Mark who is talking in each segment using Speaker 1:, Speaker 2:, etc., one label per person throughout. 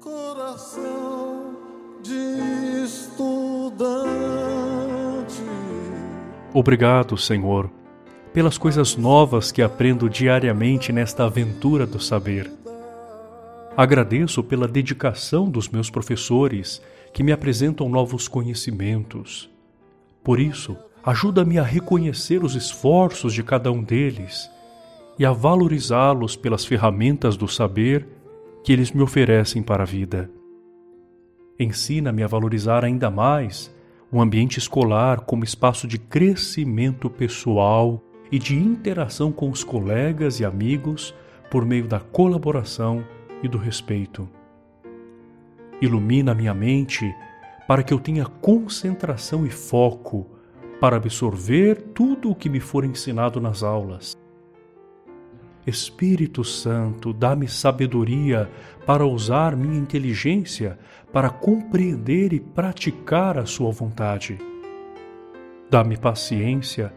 Speaker 1: Coração de estudante.
Speaker 2: Obrigado, Senhor, pelas coisas novas que aprendo diariamente nesta aventura do saber. Agradeço pela dedicação dos meus professores que me apresentam novos conhecimentos. Por isso, ajuda-me a reconhecer os esforços de cada um deles e a valorizá-los pelas ferramentas do saber que eles me oferecem para a vida. Ensina-me a valorizar ainda mais o ambiente escolar como espaço de crescimento pessoal e de interação com os colegas e amigos por meio da colaboração e do respeito. Ilumina minha mente para que eu tenha concentração e foco para absorver tudo o que me for ensinado nas aulas. Espírito Santo, dá-me sabedoria para usar minha inteligência para compreender e praticar a Sua vontade. Dá-me paciência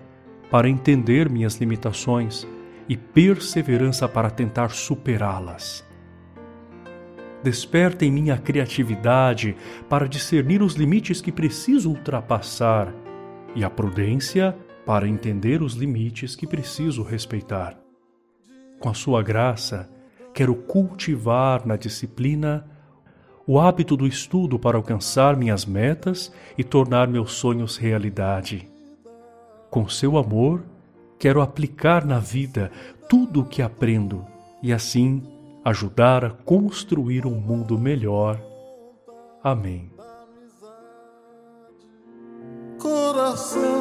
Speaker 2: para entender minhas limitações e perseverança para tentar superá-las. Desperta em mim a criatividade para discernir os limites que preciso ultrapassar e a prudência para entender os limites que preciso respeitar. Com a sua graça, quero cultivar na disciplina o hábito do estudo para alcançar minhas metas e tornar meus sonhos realidade. Com seu amor, quero aplicar na vida tudo o que aprendo e assim ajudar a construir um mundo melhor. Amém.
Speaker 1: Coração